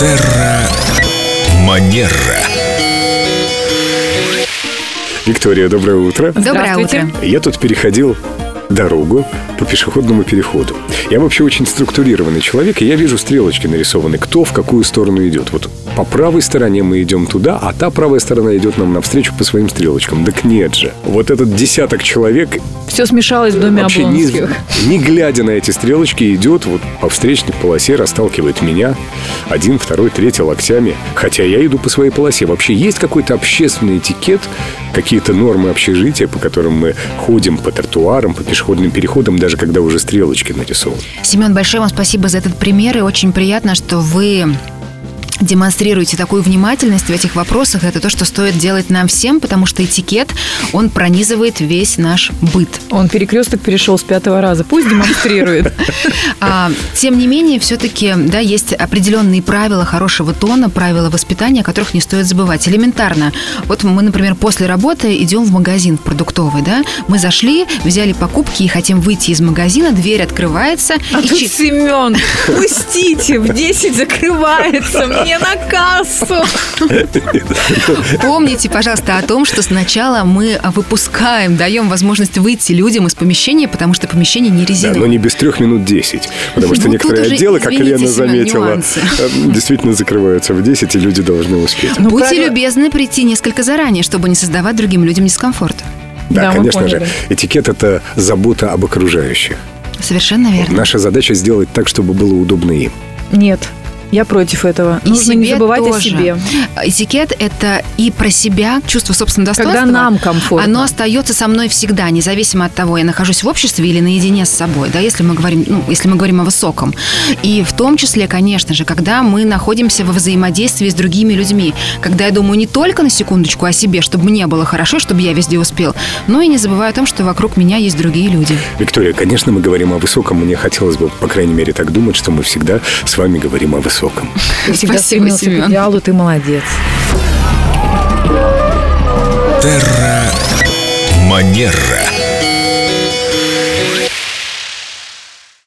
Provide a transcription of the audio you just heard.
Терра Манера. Виктория, доброе утро. Доброе утро. Я тут переходил дорогу по пешеходному переходу. Я вообще очень структурированный человек, и я вижу стрелочки нарисованы, кто в какую сторону идет. Вот по правой стороне мы идем туда, а та правая сторона идет нам навстречу по своим стрелочкам. Так нет же. Вот этот десяток человек Все смешалось в доме вообще не, не глядя на эти стрелочки идет вот по встречной полосе, расталкивает меня. Один, второй, третий локтями. Хотя я иду по своей полосе. Вообще есть какой-то общественный этикет, какие-то нормы общежития, по которым мы ходим по тротуарам, по пешеходным переходам, даже когда уже стрелочки нарисованы. Семен, большое вам спасибо за этот пример, и очень приятно, что вы демонстрируете такую внимательность в этих вопросах. Это то, что стоит делать нам всем, потому что этикет, он пронизывает весь наш быт. Он перекресток перешел с пятого раза. Пусть демонстрирует. А, тем не менее, все-таки, да, есть определенные правила хорошего тона, правила воспитания, о которых не стоит забывать. Элементарно. Вот мы, например, после работы идем в магазин в продуктовый, да, мы зашли, взяли покупки и хотим выйти из магазина, дверь открывается, А и тут Семен, пустите, в 10 закрывается, мне на кассу. Помните, пожалуйста, о том, что сначала мы выпускаем, даем возможность выйти людям из помещения, потому что помещение не Да, резиновое. но не без трех минут 10. Потому что Ну, некоторые уже, отделы, как Лена заметила, нюансы. э, действительно закрываются в 10, и люди должны успеть. Ну, Будьте любезны прийти несколько заранее, чтобы не создавать другим людям дискомфорт. Да, Да, конечно же. Этикет – это забота об окружающих. Совершенно верно. Наша задача сделать так, чтобы было удобно им. Нет, я против этого. И Нужно не себе забывать о тоже. себе. Этикет – это и про себя, чувство собственного достоинства. Когда нам комфортно. Оно остается со мной всегда, независимо от того, я нахожусь в обществе или наедине с собой, да, если мы говорим, ну, если мы говорим о высоком. И в том числе, конечно же, когда мы находимся во взаимодействии с другими людьми, когда я думаю не только на секундочку о себе, чтобы мне было хорошо, чтобы я везде успел, но и не забываю о том, что вокруг меня есть другие люди. Виктория, конечно, мы говорим о высоком. Мне хотелось бы, по крайней мере, так думать, что мы всегда с вами говорим о высоком высоком. Всегда Спасибо, стремился Семен. идеалу, ты молодец. Терра Манера.